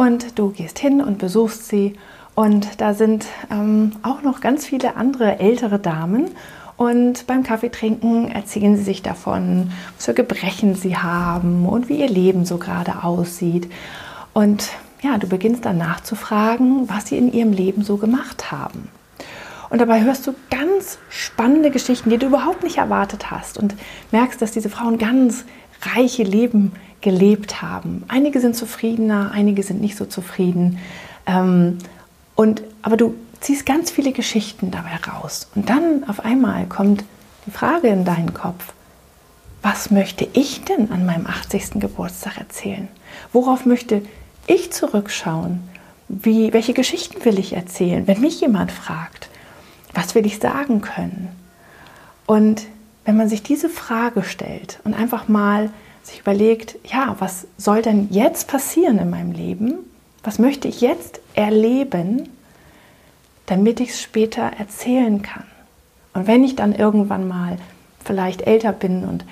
und du gehst hin und besuchst sie und da sind ähm, auch noch ganz viele andere ältere Damen und beim Kaffeetrinken erzählen sie sich davon, was für Gebrechen sie haben und wie ihr Leben so gerade aussieht. Und ja, du beginnst dann nachzufragen, was sie in ihrem Leben so gemacht haben. Und dabei hörst du ganz spannende Geschichten, die du überhaupt nicht erwartet hast und merkst, dass diese Frauen ganz reiche Leben gelebt haben. Einige sind zufriedener, einige sind nicht so zufrieden. Ähm, und, aber du ziehst ganz viele Geschichten dabei raus. Und dann auf einmal kommt die Frage in deinen Kopf, was möchte ich denn an meinem 80. Geburtstag erzählen? Worauf möchte ich zurückschauen? Wie, welche Geschichten will ich erzählen, wenn mich jemand fragt? Was will ich sagen können? Und wenn man sich diese Frage stellt und einfach mal sich überlegt, ja, was soll denn jetzt passieren in meinem Leben? Was möchte ich jetzt erleben, damit ich es später erzählen kann? Und wenn ich dann irgendwann mal vielleicht älter bin und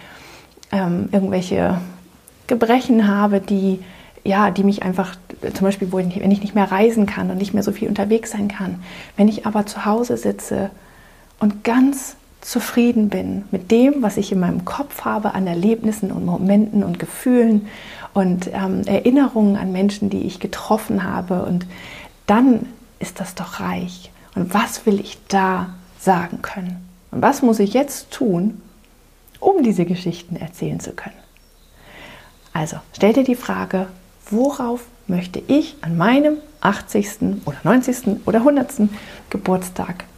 ähm, irgendwelche Gebrechen habe, die ja, die mich einfach, zum Beispiel, wo ich, wenn ich nicht mehr reisen kann und nicht mehr so viel unterwegs sein kann, wenn ich aber zu Hause sitze und ganz zufrieden bin mit dem, was ich in meinem Kopf habe an Erlebnissen und Momenten und Gefühlen und ähm, Erinnerungen an Menschen, die ich getroffen habe. Und dann ist das doch reich. Und was will ich da sagen können? Und was muss ich jetzt tun, um diese Geschichten erzählen zu können? Also stell dir die Frage, worauf möchte ich an meinem 80. oder 90. oder 100. Geburtstag